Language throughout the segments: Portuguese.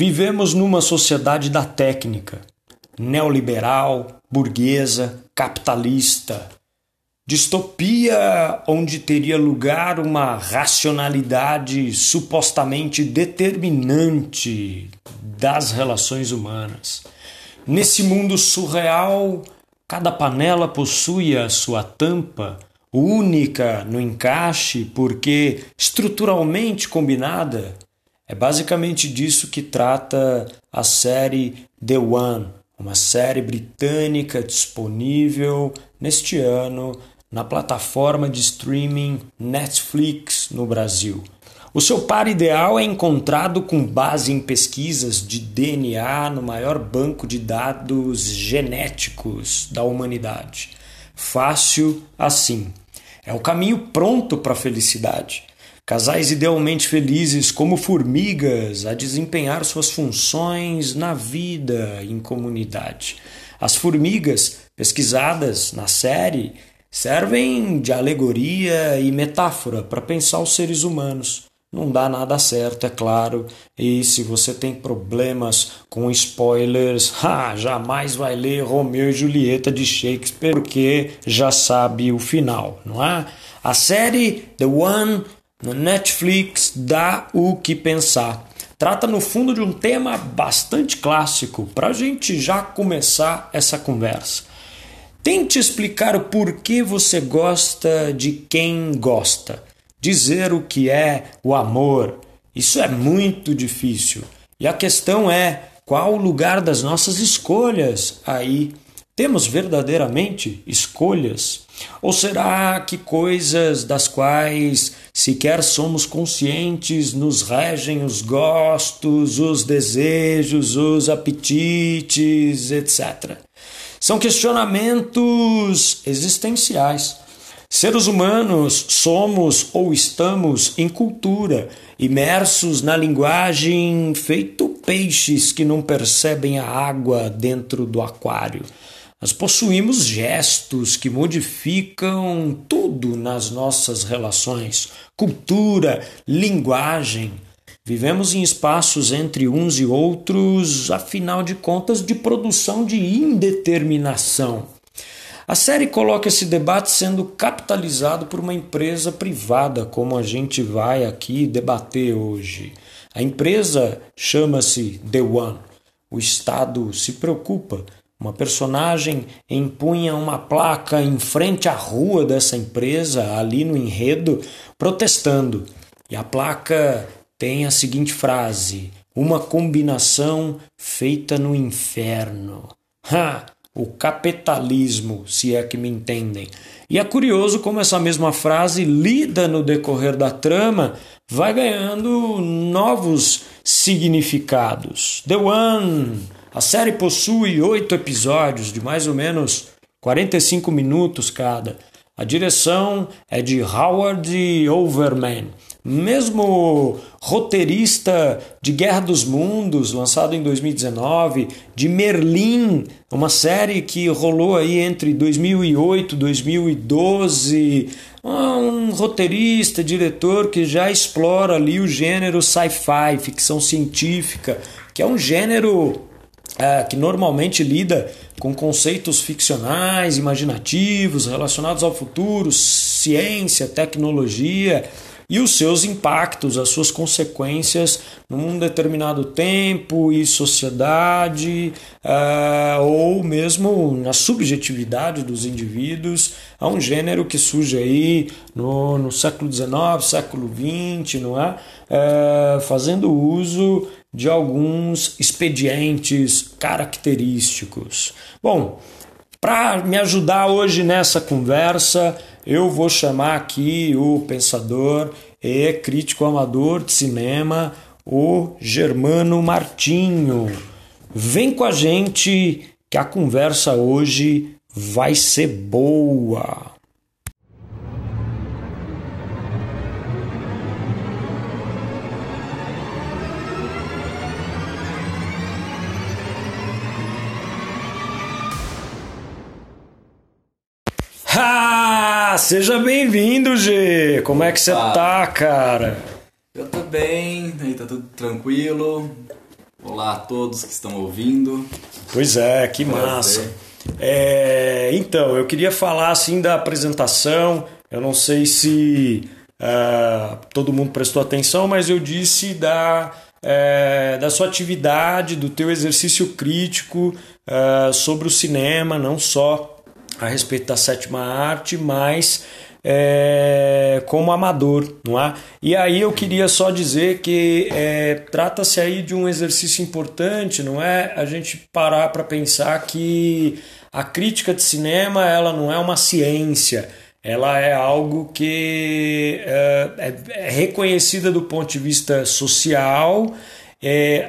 Vivemos numa sociedade da técnica, neoliberal, burguesa, capitalista. Distopia onde teria lugar uma racionalidade supostamente determinante das relações humanas. Nesse mundo surreal, cada panela possui a sua tampa, única no encaixe porque estruturalmente combinada. É basicamente disso que trata a série The One, uma série britânica disponível neste ano na plataforma de streaming Netflix no Brasil. O seu par ideal é encontrado com base em pesquisas de DNA no maior banco de dados genéticos da humanidade. Fácil assim. É o caminho pronto para a felicidade. Casais idealmente felizes como formigas a desempenhar suas funções na vida em comunidade. As formigas pesquisadas na série servem de alegoria e metáfora para pensar os seres humanos não dá nada certo, é claro. E se você tem problemas com spoilers, ha, jamais vai ler Romeu e Julieta de Shakespeare porque já sabe o final, não é? A série The One no Netflix dá o que pensar. Trata no fundo de um tema bastante clássico para a gente já começar essa conversa. Tente explicar o porquê você gosta de quem gosta dizer o que é o amor. Isso é muito difícil. E a questão é qual o lugar das nossas escolhas aí? Temos verdadeiramente escolhas? Ou será que coisas das quais sequer somos conscientes nos regem os gostos, os desejos, os apetites, etc.? São questionamentos existenciais Seres humanos somos ou estamos em cultura, imersos na linguagem, feito peixes que não percebem a água dentro do aquário. Nós possuímos gestos que modificam tudo nas nossas relações, cultura, linguagem. Vivemos em espaços entre uns e outros, afinal de contas, de produção de indeterminação. A série coloca esse debate sendo capitalizado por uma empresa privada, como a gente vai aqui debater hoje. A empresa chama-se The One. O Estado se preocupa. Uma personagem empunha uma placa em frente à rua dessa empresa, ali no enredo, protestando. E a placa tem a seguinte frase: Uma combinação feita no inferno. Ha! o capitalismo, se é que me entendem. E é curioso como essa mesma frase, lida no decorrer da trama, vai ganhando novos significados. The One, a série possui oito episódios de mais ou menos 45 minutos cada. A direção é de Howard Overman mesmo roteirista de Guerra dos Mundos, lançado em 2019, de Merlin, uma série que rolou aí entre 2008 e 2012, um roteirista, diretor que já explora ali o gênero sci-fi, ficção científica, que é um gênero é, que normalmente lida com conceitos ficcionais, imaginativos, relacionados ao futuro, ciência, tecnologia e os seus impactos, as suas consequências num determinado tempo e sociedade, uh, ou mesmo na subjetividade dos indivíduos, a um gênero que surge aí no, no século XIX, século XX, não é? Uh, fazendo uso de alguns expedientes característicos. Bom, para me ajudar hoje nessa conversa, eu vou chamar aqui o pensador e crítico amador de cinema, o Germano Martinho. Vem com a gente que a conversa hoje vai ser boa. seja bem-vindo, G. Como é que você tá, cara? Eu tô bem, aí tá tudo tranquilo. Olá a todos que estão ouvindo. Pois é, que massa. É, então, eu queria falar assim da apresentação. Eu não sei se uh, todo mundo prestou atenção, mas eu disse da, uh, da sua atividade, do teu exercício crítico uh, sobre o cinema, não só a respeito da sétima arte, mas é, como amador, não é? E aí eu queria só dizer que é, trata-se aí de um exercício importante, não é? A gente parar para pensar que a crítica de cinema ela não é uma ciência, ela é algo que é, é, é reconhecida do ponto de vista social,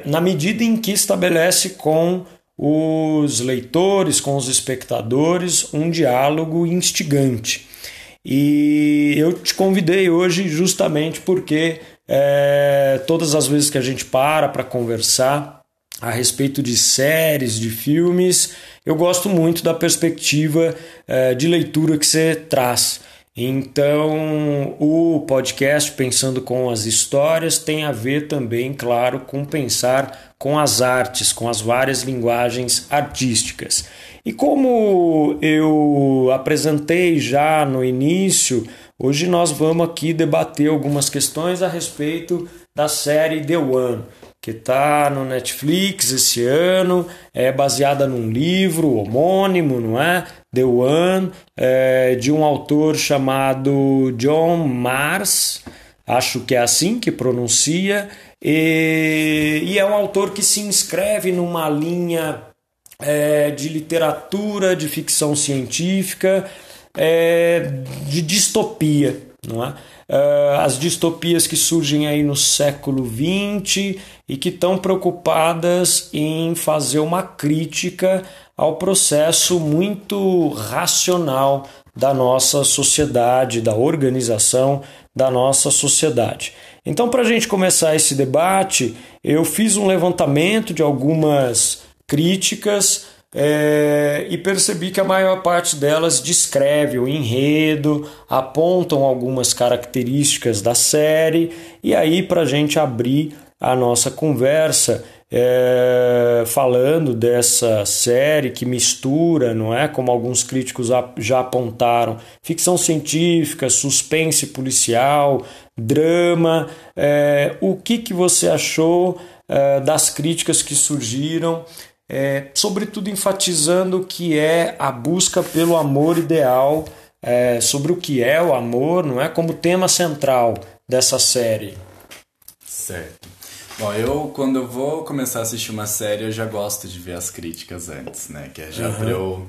na medida em que estabelece com os leitores, com os espectadores, um diálogo instigante. E eu te convidei hoje justamente porque é, todas as vezes que a gente para para conversar a respeito de séries, de filmes, eu gosto muito da perspectiva é, de leitura que você traz. Então, o podcast Pensando com as Histórias tem a ver também, claro, com pensar com as artes, com as várias linguagens artísticas. E como eu apresentei já no início, hoje nós vamos aqui debater algumas questões a respeito da série The One, que está no Netflix esse ano, é baseada num livro homônimo, não é? The One, é, de um autor chamado John Mars, acho que é assim que pronuncia, e, e é um autor que se inscreve numa linha é, de literatura, de ficção científica, é, de distopia, não é? Uh, as distopias que surgem aí no século XX e que estão preocupadas em fazer uma crítica ao processo muito racional da nossa sociedade, da organização da nossa sociedade. Então, para a gente começar esse debate, eu fiz um levantamento de algumas críticas é, e percebi que a maior parte delas descreve o enredo, apontam algumas características da série, e aí, para a gente abrir a nossa conversa, é, falando dessa série que mistura, não é? Como alguns críticos já apontaram, ficção científica, suspense policial, drama. É, o que, que você achou é, das críticas que surgiram é, sobretudo enfatizando que é a busca pelo amor ideal, é, sobre o que é o amor, não é como tema central dessa série. Certo. Bom, eu quando eu vou começar a assistir uma série, eu já gosto de ver as críticas antes, né? Que é já uhum. pra eu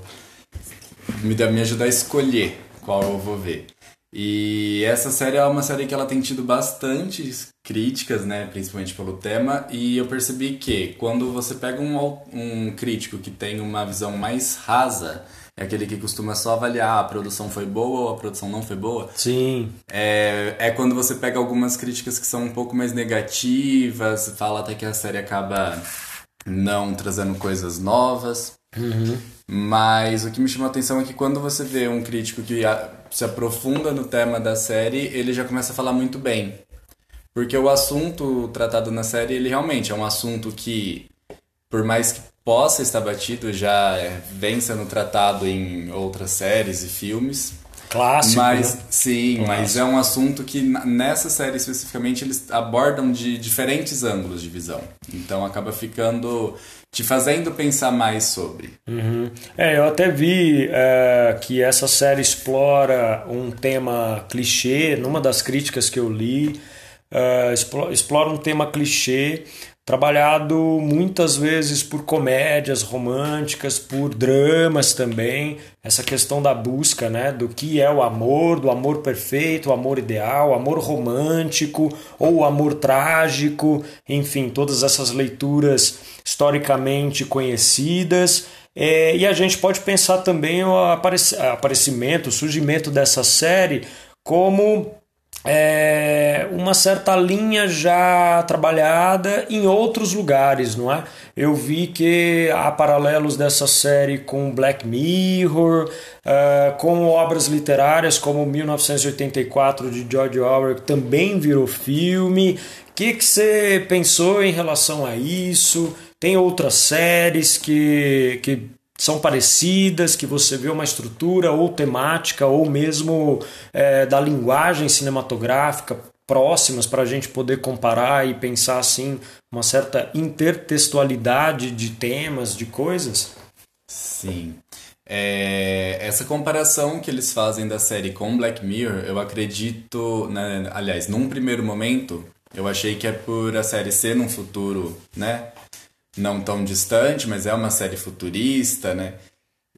me, me ajudar a escolher qual eu vou ver. E essa série é uma série que ela tem tido bastante críticas, né, principalmente pelo tema, e eu percebi que quando você pega um, um crítico que tem uma visão mais rasa, é aquele que costuma só avaliar a produção foi boa ou a produção não foi boa. Sim. É, é quando você pega algumas críticas que são um pouco mais negativas, fala até que a série acaba não trazendo coisas novas. Uhum. Mas o que me chamou a atenção é que quando você vê um crítico que se aprofunda no tema da série, ele já começa a falar muito bem. Porque o assunto tratado na série, ele realmente é um assunto que, por mais que possa estar batido, já vem sendo tratado em outras séries e filmes. Clássico, mas né? sim, Clássico. mas é um assunto que nessa série especificamente eles abordam de diferentes ângulos de visão. Então acaba ficando te fazendo pensar mais sobre. Uhum. É, eu até vi é, que essa série explora um tema clichê. Numa das críticas que eu li, é, explora um tema clichê trabalhado muitas vezes por comédias românticas, por dramas também, essa questão da busca, né, do que é o amor, do amor perfeito, o amor ideal, o amor romântico ou o amor trágico, enfim, todas essas leituras historicamente conhecidas. É, e a gente pode pensar também o aparecimento, o surgimento dessa série como é, uma certa linha já trabalhada em outros lugares, não é? Eu vi que há paralelos dessa série com Black Mirror, uh, com obras literárias como 1984 de George Orwell, que também virou filme. O que, que você pensou em relação a isso? Tem outras séries que, que são parecidas, que você vê uma estrutura ou temática ou mesmo é, da linguagem cinematográfica próximas para a gente poder comparar e pensar assim uma certa intertextualidade de temas, de coisas? Sim. É, essa comparação que eles fazem da série com Black Mirror, eu acredito, né, aliás, num primeiro momento, eu achei que é por a série ser num futuro, né, não tão distante, mas é uma série futurista, né,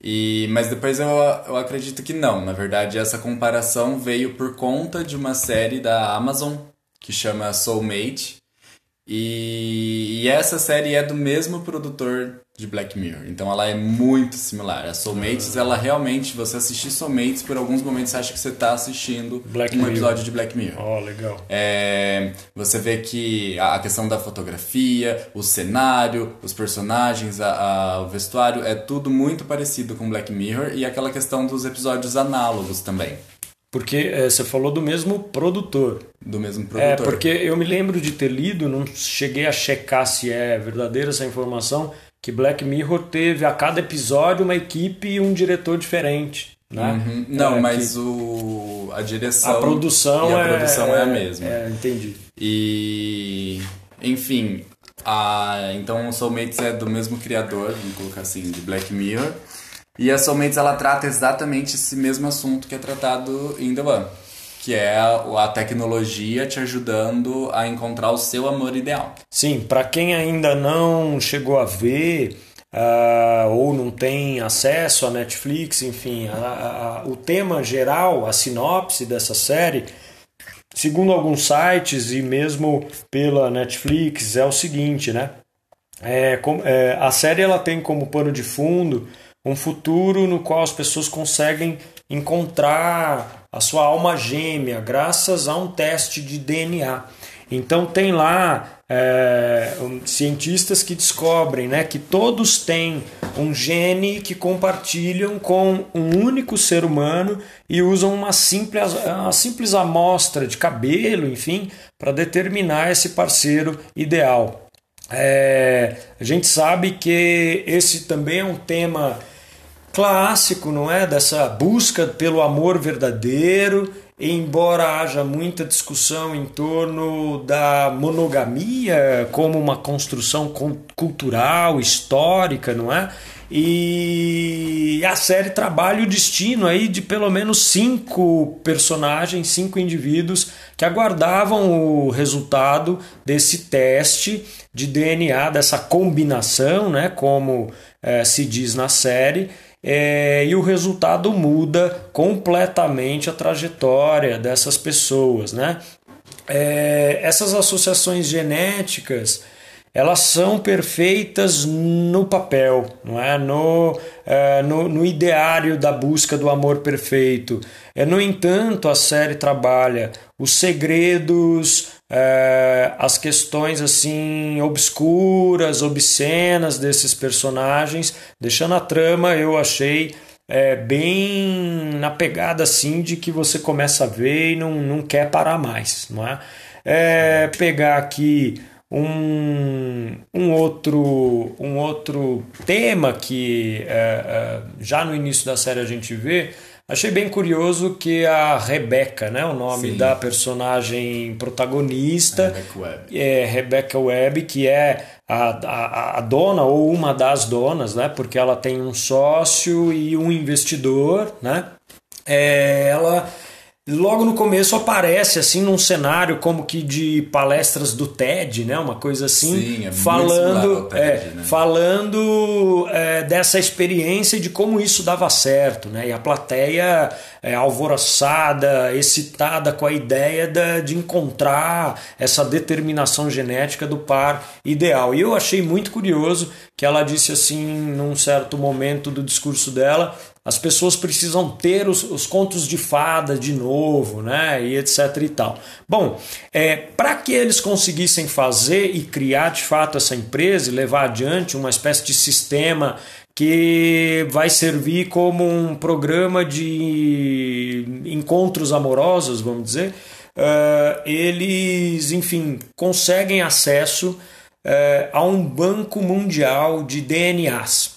e, mas depois eu, eu acredito que não. Na verdade, essa comparação veio por conta de uma série da Amazon que chama Soulmate, e, e, essa série é do mesmo produtor de Black Mirror, então ela é muito similar. A Soulmates, ela realmente, você assistir Soulmates, por alguns momentos você acha que você está assistindo Black um Mirror. episódio de Black Mirror. Oh, legal. É, você vê que a questão da fotografia, o cenário, os personagens, a, a, o vestuário, é tudo muito parecido com Black Mirror e aquela questão dos episódios análogos também. Porque é, você falou do mesmo produtor. Do mesmo produtor. É, porque eu me lembro de ter lido, não cheguei a checar se é verdadeira essa informação, que Black Mirror teve a cada episódio uma equipe e um diretor diferente. Né? Uhum. Não, é, mas o, a direção. A produção, e a é, produção é, é a mesma. É, entendi. E. Enfim. A, então o Soulmates é do mesmo criador, vamos colocar assim, de Black Mirror. E a Soulmates ela trata exatamente esse mesmo assunto que é tratado em The One, que é a, tecnologia te ajudando a encontrar o seu amor ideal. Sim, para quem ainda não chegou a ver uh, ou não tem acesso à Netflix, enfim, a, a, o tema geral, a sinopse dessa série, segundo alguns sites e mesmo pela Netflix, é o seguinte, né? É, é, a série ela tem como pano de fundo um futuro no qual as pessoas conseguem encontrar a sua alma gêmea graças a um teste de DNA. Então tem lá é, cientistas que descobrem né, que todos têm um gene que compartilham com um único ser humano e usam uma simples, uma simples amostra de cabelo, enfim, para determinar esse parceiro ideal. É, a gente sabe que esse também é um tema clássico, não é? Dessa busca pelo amor verdadeiro, embora haja muita discussão em torno da monogamia como uma construção cultural, histórica, não é? E a série trabalha o destino aí de pelo menos cinco personagens, cinco indivíduos que aguardavam o resultado desse teste de DNA, dessa combinação, né, como é, se diz na série, é, e o resultado muda completamente a trajetória dessas pessoas. Né? É, essas associações genéticas elas são perfeitas no papel, não é? No, é, no, no, ideário da busca do amor perfeito. É, no entanto, a série trabalha os segredos, é, as questões assim obscuras, obscenas desses personagens, deixando a trama, eu achei é, bem na pegada assim de que você começa a ver e não, não quer parar mais, não é? é pegar aqui um, um, outro, um outro tema que é, é, já no início da série a gente vê Achei bem curioso que a Rebecca, né, o nome Sim. da personagem protagonista, Rebecca Webb. é Rebecca Webb, que é a, a, a dona ou uma das donas, né, porque ela tem um sócio e um investidor, né, é, ela logo no começo aparece assim num cenário como que de palestras do TED, né? Uma coisa assim, Sim, é falando, TED, é, né? falando é, dessa experiência e de como isso dava certo, né? E a plateia é, alvoroçada, excitada com a ideia de, de encontrar essa determinação genética do par ideal. E eu achei muito curioso que ela disse assim num certo momento do discurso dela as pessoas precisam ter os, os contos de fada de novo, né? E etc e tal. Bom, é, para que eles conseguissem fazer e criar de fato essa empresa e levar adiante uma espécie de sistema que vai servir como um programa de encontros amorosos, vamos dizer, uh, eles, enfim, conseguem acesso é, a um banco mundial de DNAs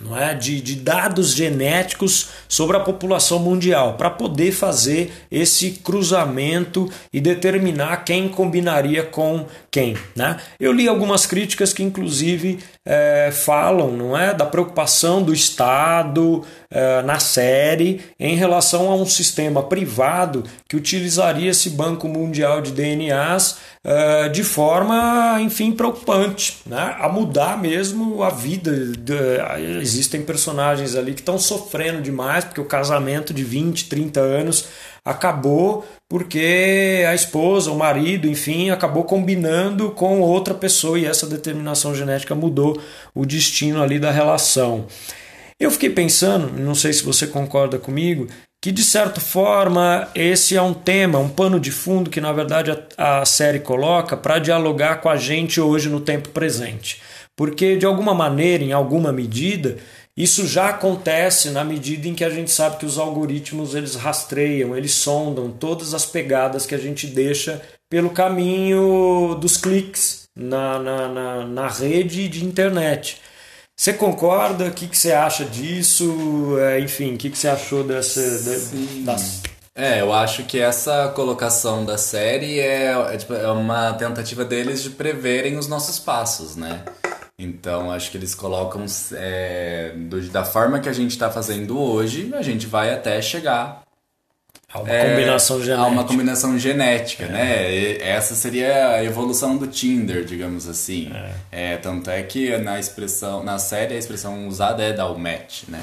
não é? de, de dados genéticos sobre a população mundial, para poder fazer esse cruzamento e determinar quem combinaria com quem. Né? Eu li algumas críticas que, inclusive, é, falam não é, da preocupação do Estado é, na série em relação a um sistema privado que utilizaria esse banco mundial de DNAs é, de forma, enfim, preocupante, né? a mudar mesmo a vida. De, existem personagens ali que estão sofrendo demais porque o casamento de 20, 30 anos acabou porque a esposa, o marido, enfim, acabou combinando com outra pessoa e essa determinação genética mudou o destino ali da relação. Eu fiquei pensando, não sei se você concorda comigo, que de certa forma esse é um tema, um pano de fundo que na verdade a, a série coloca para dialogar com a gente hoje no tempo presente. Porque de alguma maneira, em alguma medida, isso já acontece na medida em que a gente sabe que os algoritmos eles rastreiam, eles sondam todas as pegadas que a gente deixa pelo caminho dos cliques na, na, na, na rede de internet. Você concorda? O que, que você acha disso? É, enfim, o que, que você achou dessa. De, das... É, eu acho que essa colocação da série é, é, tipo, é uma tentativa deles de preverem os nossos passos, né? Então, acho que eles colocam é, do, da forma que a gente está fazendo hoje, a gente vai até chegar Há uma é, combinação genética. Há uma combinação genética, é. né? E essa seria a evolução do Tinder, digamos assim. É. é. tanto é que na expressão, na série a expressão usada é dar o match, né?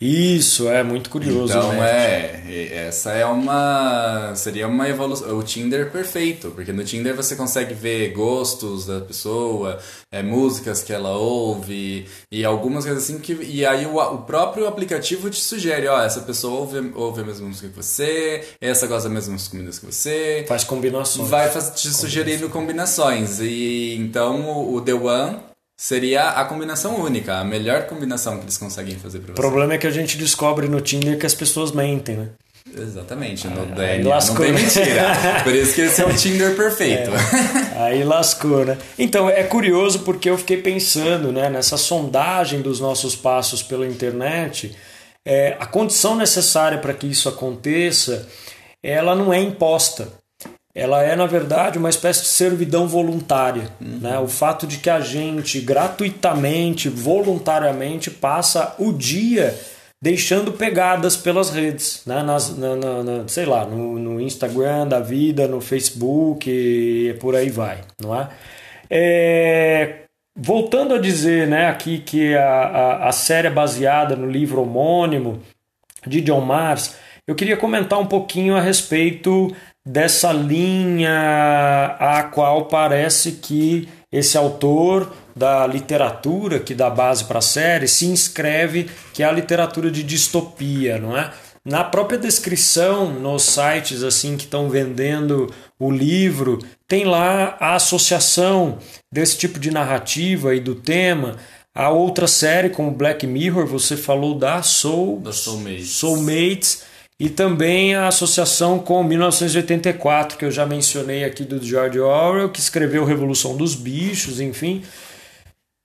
Isso, é muito curioso. Então, né? é, essa é uma. Seria uma evolução. O Tinder perfeito, porque no Tinder você consegue ver gostos da pessoa, é, músicas que ela ouve e algumas coisas assim. Que, e aí o, o próprio aplicativo te sugere: ó, essa pessoa ouve, ouve a mesma música que você, essa gosta das mesmas comidas que você. Faz combinações. Vai te sugerindo combinações. E então o, o The One seria a combinação única, a melhor combinação que eles conseguem fazer para você. O problema é que a gente descobre no Tinder que as pessoas mentem, né? Exatamente, no ah, DNA lascou, não tem né? mentira. Por isso que esse é o Tinder perfeito. É, aí lascou, né? Então, é curioso porque eu fiquei pensando né, nessa sondagem dos nossos passos pela internet. É, a condição necessária para que isso aconteça, ela não é imposta ela é, na verdade, uma espécie de servidão voluntária. Uhum. Né? O fato de que a gente, gratuitamente, voluntariamente, passa o dia deixando pegadas pelas redes, né? Nas, na, na, na, sei lá, no, no, Instagram da vida, no Facebook e por aí vai, não é? é voltando a dizer né, aqui que a, a, a série é baseada no livro homônimo de John Mars, eu queria comentar um pouquinho a respeito dessa linha a qual parece que esse autor da literatura que dá base para a série se inscreve, que é a literatura de distopia, não é? Na própria descrição nos sites assim que estão vendendo o livro, tem lá a associação desse tipo de narrativa e do tema a outra série como Black Mirror, você falou da Soul, da Soulmates. Soulmates e também a associação com 1984, que eu já mencionei aqui do George Orwell, que escreveu Revolução dos Bichos, enfim.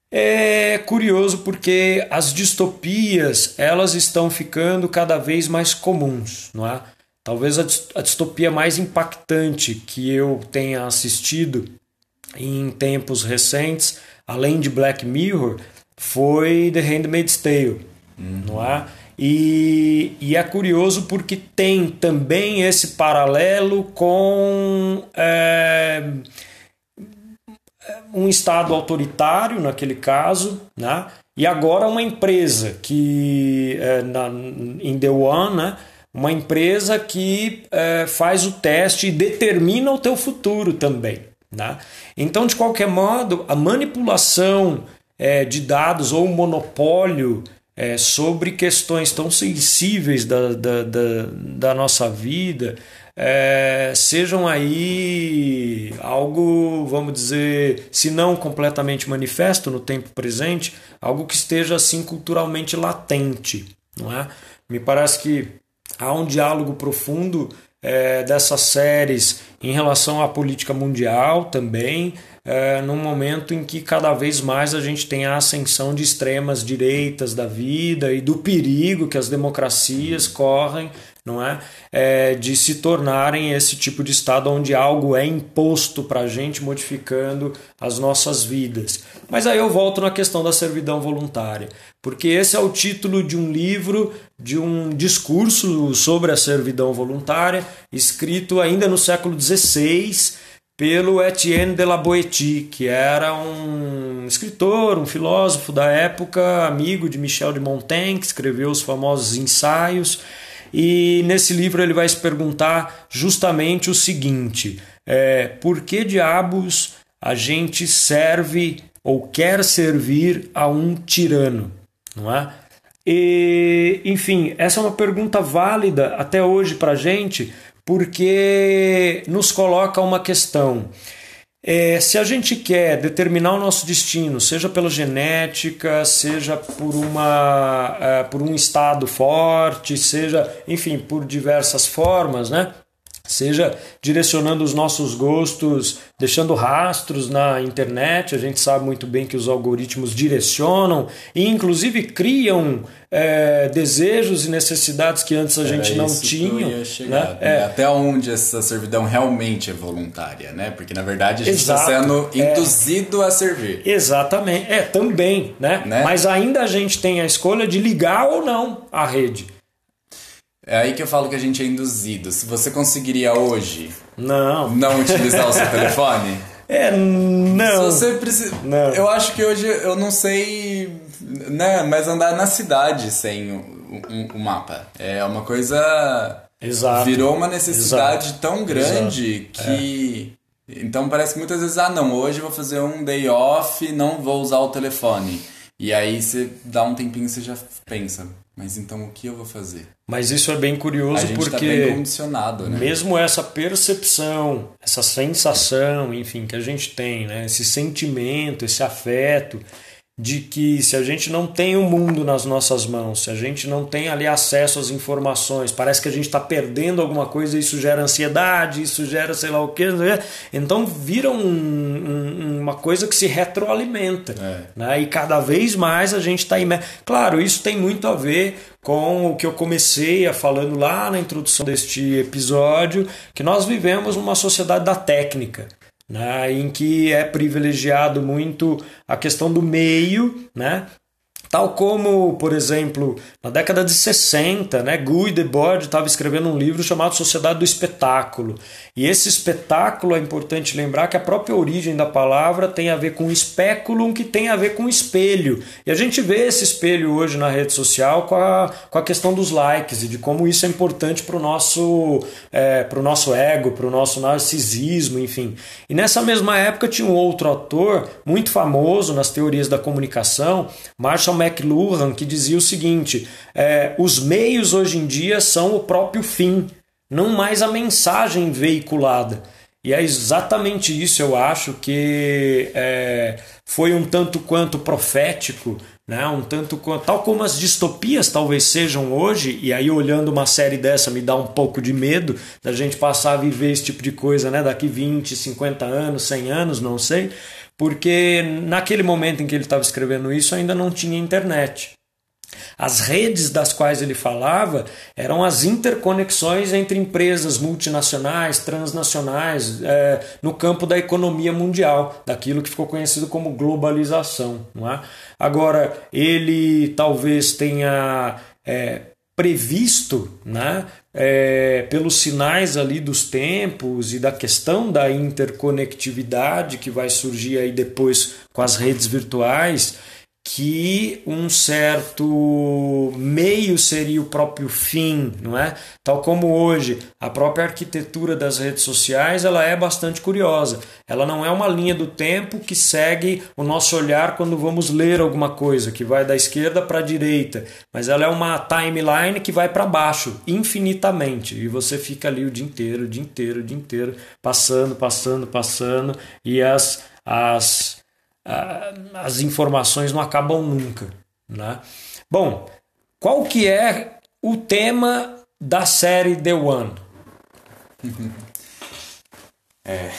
É curioso porque as distopias, elas estão ficando cada vez mais comuns, não é? Talvez a distopia mais impactante que eu tenha assistido em tempos recentes, além de Black Mirror, foi The Handmaid's Tale, uhum. não é? E, e, é curioso porque tem também esse paralelo com é, um Estado autoritário, naquele caso, né? e agora uma empresa que, é, na, em The One, né? uma empresa que é, faz o teste e determina o teu futuro também. Né? Então, de qualquer modo, a manipulação é, de dados ou o monopólio é, sobre questões tão sensíveis da, da, da, da nossa vida é, sejam aí algo, vamos dizer, se não completamente manifesto no tempo presente, algo que esteja assim culturalmente latente, não é? Me parece que há um diálogo profundo é, dessas séries em relação à política mundial também, é, num momento em que cada vez mais a gente tem a ascensão de extremas direitas da vida e do perigo que as democracias correm não é? é? de se tornarem esse tipo de estado onde algo é imposto para a gente, modificando as nossas vidas. Mas aí eu volto na questão da servidão voluntária, porque esse é o título de um livro, de um discurso sobre a servidão voluntária, escrito ainda no século XVI pelo Etienne de la Boétie, que era um escritor, um filósofo da época, amigo de Michel de Montaigne, que escreveu os famosos ensaios. E nesse livro ele vai se perguntar justamente o seguinte: é, por que diabos a gente serve ou quer servir a um tirano? Não é? E, enfim, essa é uma pergunta válida até hoje para a gente, porque nos coloca uma questão. É, se a gente quer determinar o nosso destino, seja pela genética, seja por, uma, é, por um estado forte, seja, enfim, por diversas formas, né? Seja direcionando os nossos gostos, deixando rastros na internet. A gente sabe muito bem que os algoritmos direcionam e, inclusive, criam é, desejos e necessidades que antes a Era gente não tinha. Né? É. Até onde essa servidão realmente é voluntária, né? Porque na verdade a gente está sendo é. induzido é. a servir. Exatamente. É, também, né? né? Mas ainda a gente tem a escolha de ligar ou não a rede. É aí que eu falo que a gente é induzido. Se você conseguiria hoje não, não utilizar o seu telefone? É, não. Se você precisa. Não. Eu acho que hoje eu não sei, né, mas andar na cidade sem o, o, o mapa é uma coisa. Exato. Virou uma necessidade Exato. tão grande Exato. que. É. Então parece que muitas vezes, ah, não, hoje eu vou fazer um day off, não vou usar o telefone. E aí você dá um tempinho e você já pensa, mas então o que eu vou fazer? Mas isso é bem curioso porque tá bem né? mesmo essa percepção, essa sensação, enfim, que a gente tem, né? esse sentimento, esse afeto, de que se a gente não tem o mundo nas nossas mãos, se a gente não tem ali acesso às informações, parece que a gente está perdendo alguma coisa, isso gera ansiedade, isso gera sei lá o que, então vira um, um, uma coisa que se retroalimenta. É. Né? E cada vez mais a gente está imerso. Claro, isso tem muito a ver com o que eu comecei a falando lá na introdução deste episódio, que nós vivemos numa sociedade da técnica né, em que é privilegiado muito a questão do meio, né, Tal como, por exemplo, na década de 60, né, Guy Debord estava escrevendo um livro chamado Sociedade do Espetáculo. E esse espetáculo é importante lembrar que a própria origem da palavra tem a ver com especulum, que tem a ver com espelho. E a gente vê esse espelho hoje na rede social com a, com a questão dos likes e de como isso é importante para o nosso, é, nosso ego, para o nosso narcisismo, enfim. E nessa mesma época tinha um outro autor muito famoso nas teorias da comunicação, Marshall McLuhan, que dizia o seguinte: é, os meios hoje em dia são o próprio fim, não mais a mensagem veiculada. E é exatamente isso, eu acho, que é, foi um tanto quanto profético, né? um tanto quanto, tal como as distopias talvez sejam hoje, e aí olhando uma série dessa me dá um pouco de medo da gente passar a viver esse tipo de coisa né? daqui 20, 50 anos, 100 anos, não sei porque naquele momento em que ele estava escrevendo isso ainda não tinha internet. As redes das quais ele falava eram as interconexões entre empresas multinacionais, transnacionais, é, no campo da economia mundial, daquilo que ficou conhecido como globalização. É? Agora, ele talvez tenha é, previsto né, é, pelos sinais ali dos tempos e da questão da interconectividade que vai surgir aí depois com as redes virtuais que um certo meio seria o próprio fim, não é? Tal como hoje a própria arquitetura das redes sociais, ela é bastante curiosa. Ela não é uma linha do tempo que segue o nosso olhar quando vamos ler alguma coisa, que vai da esquerda para a direita, mas ela é uma timeline que vai para baixo infinitamente e você fica ali o dia inteiro, o dia inteiro, o dia inteiro, passando, passando, passando e as as as informações não acabam nunca. Né? Bom, qual que é o tema da série The One? É,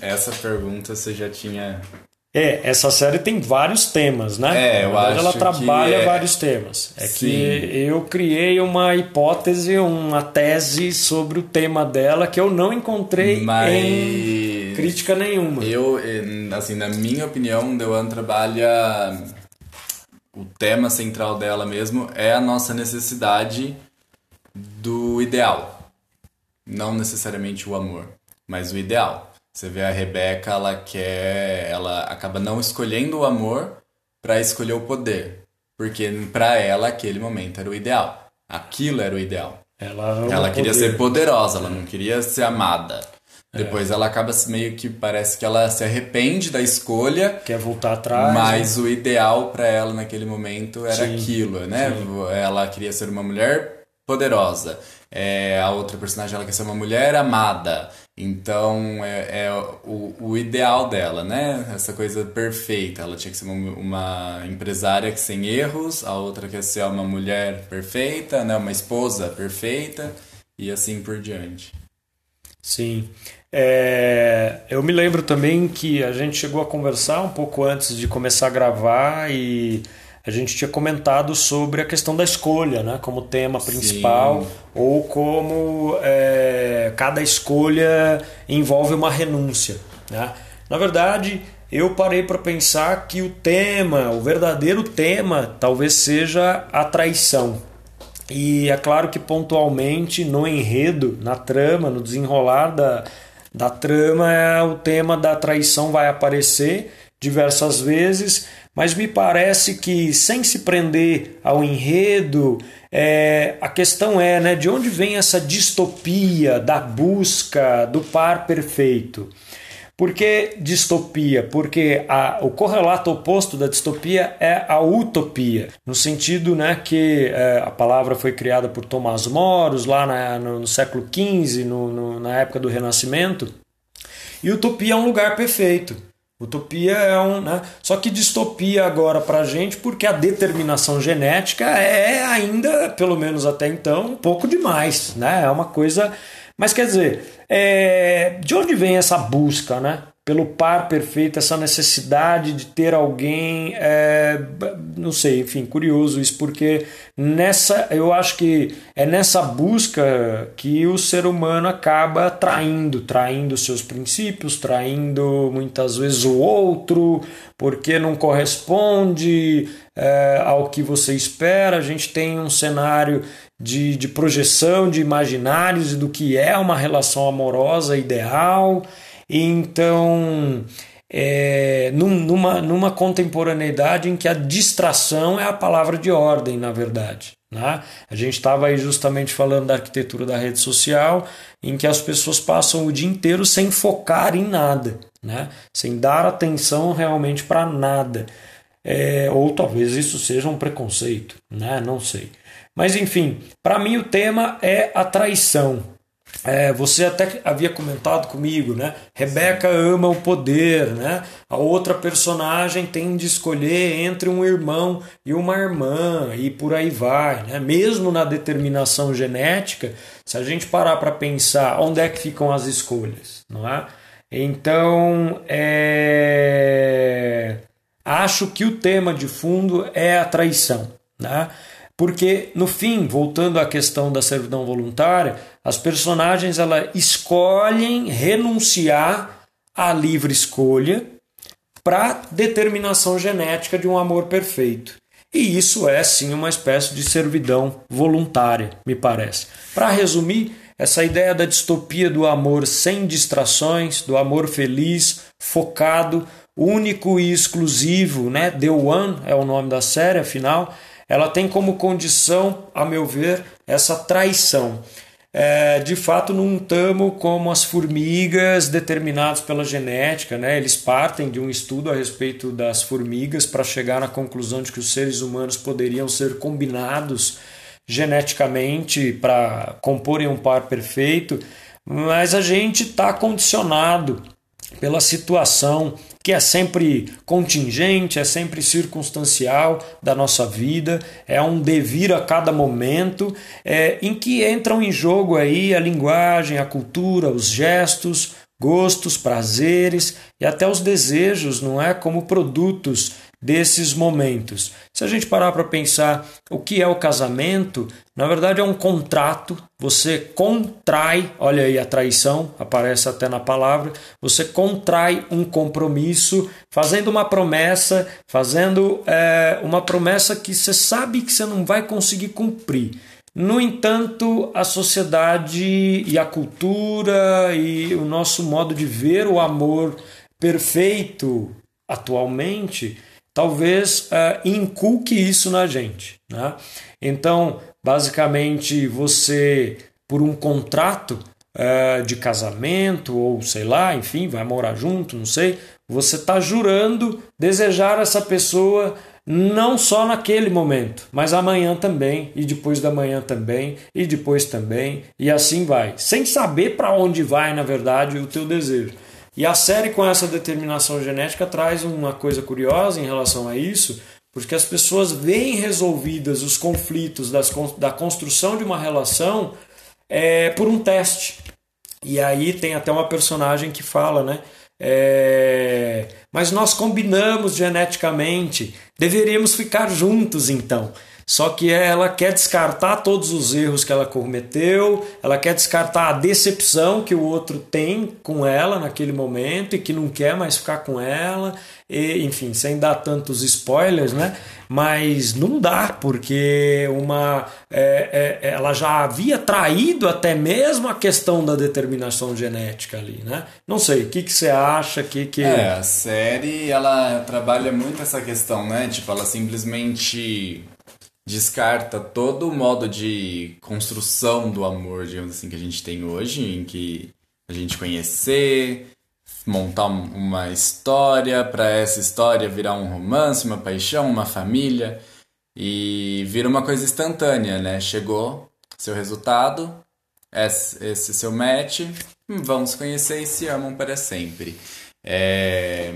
essa pergunta você já tinha é, essa série tem vários temas, né? É, eu verdade, acho ela trabalha é... vários temas. É Sim. que eu criei uma hipótese, uma tese sobre o tema dela que eu não encontrei Mas... em crítica nenhuma. Eu, assim, na minha opinião, The One trabalha o tema central dela mesmo é a nossa necessidade do ideal. Não necessariamente o amor, mas o ideal. Você vê a Rebeca, ela quer, ela acaba não escolhendo o amor para escolher o poder, porque para ela aquele momento era o ideal. Aquilo era o ideal. Ela, ela queria poder. ser poderosa, ela não queria ser amada. É. Depois ela acaba meio que parece que ela se arrepende da escolha. Quer voltar atrás. Mas né? o ideal para ela naquele momento era Sim. aquilo, né? Sim. Ela queria ser uma mulher poderosa. É, a outra personagem ela quer ser uma mulher amada. Então é, é o, o, ideal dela, né? Essa coisa perfeita. Ela tinha que ser uma, uma, empresária que sem erros, a outra quer ser uma mulher perfeita, né? Uma esposa perfeita e assim por diante. Sim. É, eu me lembro também que a gente chegou a conversar um pouco antes de começar a gravar e a gente tinha comentado sobre a questão da escolha, né, como tema principal, Sim. ou como é, cada escolha envolve uma renúncia. Né? Na verdade, eu parei para pensar que o tema, o verdadeiro tema, talvez seja a traição. E é claro que pontualmente no enredo, na trama, no desenrolar da, da trama, é, o tema da traição vai aparecer diversas vezes mas me parece que sem se prender ao enredo, é, a questão é né, de onde vem essa distopia da busca do par perfeito. Por que distopia? Porque a, o correlato oposto da distopia é a utopia, no sentido né, que é, a palavra foi criada por Tomás Moros lá na, no, no, século XV, no, no, na época do Renascimento. E utopia é um lugar perfeito. Utopia é um. Né? Só que distopia agora para a gente, porque a determinação genética é ainda, pelo menos até então, um pouco demais. Né? É uma coisa. Mas quer dizer, é... de onde vem essa busca, né? pelo par perfeito, essa necessidade de ter alguém, é, não sei, enfim, curioso isso, porque nessa, eu acho que é nessa busca que o ser humano acaba traindo, traindo seus princípios, traindo muitas vezes o outro, porque não corresponde é, ao que você espera. A gente tem um cenário de, de projeção de imaginários e do que é uma relação amorosa ideal. Então, é, numa, numa contemporaneidade em que a distração é a palavra de ordem, na verdade. Né? A gente estava aí justamente falando da arquitetura da rede social, em que as pessoas passam o dia inteiro sem focar em nada, né? sem dar atenção realmente para nada. É, ou talvez isso seja um preconceito, né? não sei. Mas enfim, para mim o tema é a traição. É, você até havia comentado comigo, né? Rebeca ama o poder, né? A outra personagem tem de escolher entre um irmão e uma irmã e por aí vai, né? Mesmo na determinação genética, se a gente parar para pensar, onde é que ficam as escolhas, não é? Então, é... acho que o tema de fundo é a traição, né? Porque no fim, voltando à questão da servidão voluntária, as personagens ela escolhem renunciar à livre escolha para determinação genética de um amor perfeito. E isso é sim uma espécie de servidão voluntária, me parece. Para resumir, essa ideia da distopia do amor sem distrações, do amor feliz, focado, único e exclusivo, né? The One é o nome da série, afinal, ela tem como condição, a meu ver, essa traição. É, de fato, não estamos como as formigas determinados pela genética. Né? Eles partem de um estudo a respeito das formigas para chegar na conclusão de que os seres humanos poderiam ser combinados geneticamente para comporem um par perfeito, mas a gente está condicionado pela situação que é sempre contingente, é sempre circunstancial da nossa vida, é um devir a cada momento, é, em que entram em jogo aí a linguagem, a cultura, os gestos, gostos, prazeres e até os desejos, não é, como produtos desses momentos. Se a gente parar para pensar o que é o casamento, na verdade é um contrato, você contrai, olha aí a traição, aparece até na palavra, você contrai um compromisso, fazendo uma promessa, fazendo é, uma promessa que você sabe que você não vai conseguir cumprir. No entanto, a sociedade e a cultura e o nosso modo de ver o amor perfeito atualmente talvez uh, inculque isso na gente. Né? Então, basicamente, você, por um contrato uh, de casamento, ou sei lá, enfim, vai morar junto, não sei, você está jurando desejar essa pessoa não só naquele momento, mas amanhã também, e depois da manhã também, e depois também, e assim vai, sem saber para onde vai, na verdade, o teu desejo. E a série, com essa determinação genética, traz uma coisa curiosa em relação a isso, porque as pessoas veem resolvidas os conflitos das, da construção de uma relação é, por um teste. E aí tem até uma personagem que fala, né? É, mas nós combinamos geneticamente, deveríamos ficar juntos então. Só que ela quer descartar todos os erros que ela cometeu, ela quer descartar a decepção que o outro tem com ela naquele momento e que não quer mais ficar com ela, e, enfim, sem dar tantos spoilers, né? Mas não dá, porque uma é, é, ela já havia traído até mesmo a questão da determinação genética ali, né? Não sei, o que, que você acha? Que, que... É, a série ela trabalha muito essa questão, né? Tipo, ela simplesmente descarta todo o modo de construção do amor, digamos assim, que a gente tem hoje, em que a gente conhecer, montar uma história, para essa história virar um romance, uma paixão, uma família, e vira uma coisa instantânea, né? Chegou seu resultado, esse, seu match, vamos conhecer e se amam para sempre. É,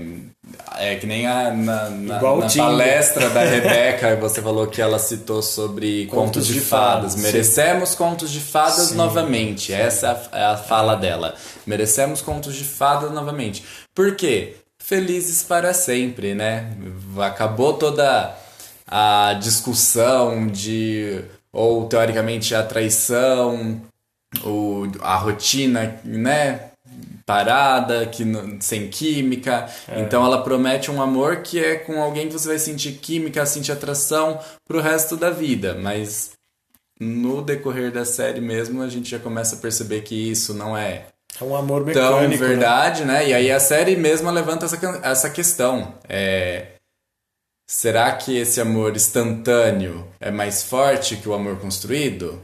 é que nem a, na, na, na palestra da Rebeca, você falou que ela citou sobre contos, contos de, de, fadas. fadas. Merecemos contos de fadas sim, sim. Essa é a fala dela. Merecemos contos de fadas novamente. Por quê? Felizes para sempre, né? Acabou toda a discussão de ou teoricamente a traição, ou a rotina, né? Parada, que sem química. É. Então ela promete um amor que é com alguém que você vai sentir química, sentir atração pro resto da vida, mas no decorrer da série mesmo a gente já começa a perceber que isso não é é um amor mecânico, tão né? verdade, né? né? E aí a série mesmo levanta essa, essa questão. É, será que esse amor instantâneo é mais forte que o amor construído?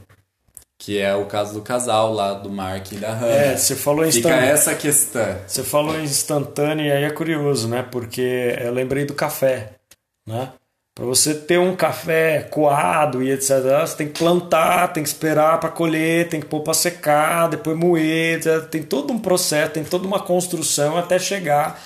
Que é o caso do casal lá, do Mark e da Hannah. É, você falou instantâneo. Fica essa questão. Você falou instantâneo e aí é curioso, né? Porque eu lembrei do café, né? Para você ter um café coado e etc, você tem que plantar, tem que esperar para colher, tem que pôr para secar, depois moer, etc. tem todo um processo, tem toda uma construção até chegar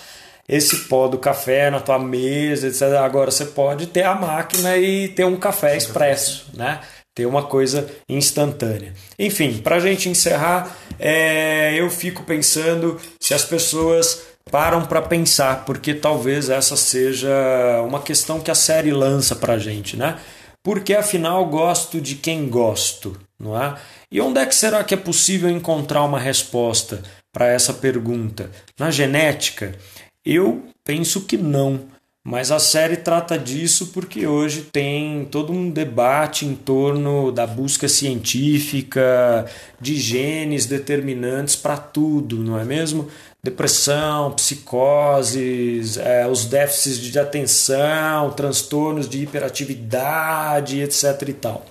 esse pó do café na tua mesa, etc. Agora você pode ter a máquina e ter um café expresso, né? Ter uma coisa instantânea. Enfim, para a gente encerrar, é, eu fico pensando se as pessoas param para pensar, porque talvez essa seja uma questão que a série lança para a gente, né? Porque afinal gosto de quem gosto, não é? E onde é que será que é possível encontrar uma resposta para essa pergunta? Na genética? Eu penso que não. Mas a série trata disso porque hoje tem todo um debate em torno da busca científica de genes determinantes para tudo, não é mesmo? Depressão, psicoses, é, os déficits de atenção, transtornos de hiperatividade, etc. e tal.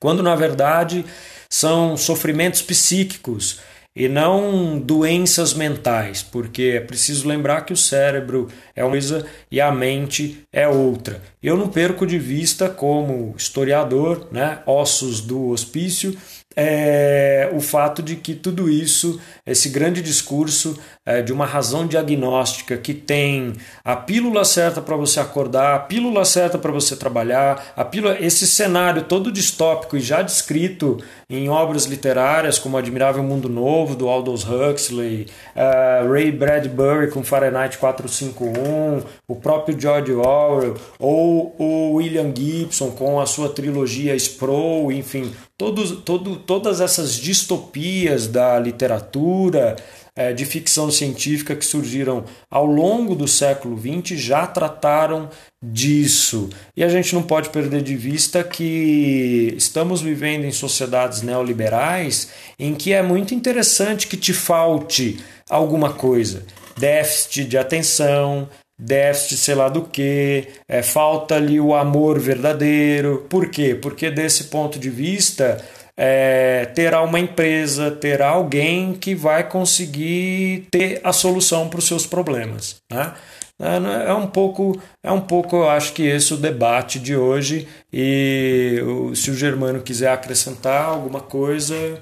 Quando na verdade são sofrimentos psíquicos e não doenças mentais, porque é preciso lembrar que o cérebro é uma coisa e a mente é outra. Eu não perco de vista, como historiador, né, ossos do hospício, é o fato de que tudo isso, esse grande discurso é, de uma razão diagnóstica que tem a pílula certa para você acordar, a pílula certa para você trabalhar, a pílula, esse cenário todo distópico e já descrito em obras literárias como Admirável Mundo Novo, do Aldous Huxley, uh, Ray Bradbury com Fahrenheit 451, o próprio George Orwell, ou o William Gibson com a sua trilogia Sproul, enfim, todos, todo, todas essas distopias da literatura, é, de ficção científica que surgiram ao longo do século XX já trataram disso. E a gente não pode perder de vista que estamos vivendo em sociedades neoliberais em que é muito interessante que te falte alguma coisa. Déficit de atenção, déficit sei lá do que, é, falta ali o amor verdadeiro. Por quê? Porque desse ponto de vista é, terá uma empresa, terá alguém que vai conseguir ter a solução para os seus problemas. Né? É, é um pouco, é um pouco, eu acho que esse é o debate de hoje. E se o Germano quiser acrescentar alguma coisa.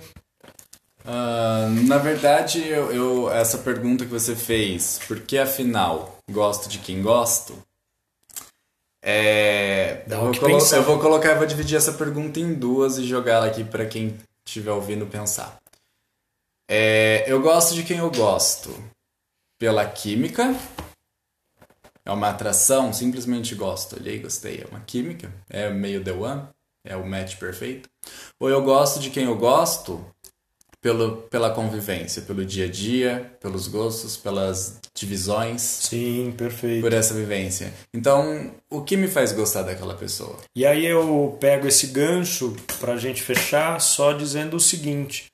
Uh, na verdade, eu, eu, essa pergunta que você fez, por que afinal gosto de quem gosto? É, eu, vou colo- eu vou colocar, eu vou dividir essa pergunta em duas e jogar ela aqui para quem estiver ouvindo pensar. É, eu gosto de quem eu gosto pela química. É uma atração, simplesmente gosto. Olhei, gostei. É uma química. É meio The One. É o match perfeito. Ou eu gosto de quem eu gosto pelo, pela convivência, pelo dia a dia, pelos gostos, pelas divisões. Sim, perfeito. Por essa vivência. Então, o que me faz gostar daquela pessoa? E aí eu pego esse gancho para a gente fechar só dizendo o seguinte: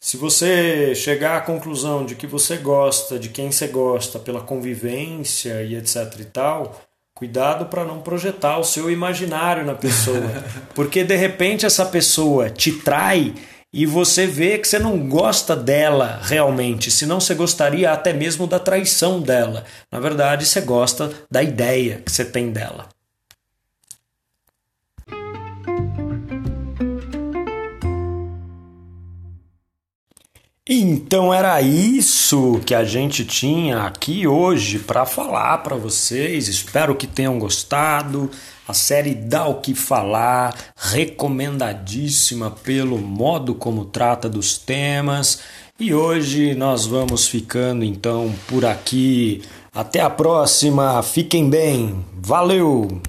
se você chegar à conclusão de que você gosta de quem você gosta pela convivência e etc e tal, cuidado para não projetar o seu imaginário na pessoa, porque de repente essa pessoa te trai e você vê que você não gosta dela realmente, senão você gostaria até mesmo da traição dela. Na verdade, você gosta da ideia que você tem dela. Então era isso que a gente tinha aqui hoje para falar para vocês. Espero que tenham gostado. A série dá o que falar, recomendadíssima pelo modo como trata dos temas. E hoje nós vamos ficando então por aqui. Até a próxima, fiquem bem, valeu!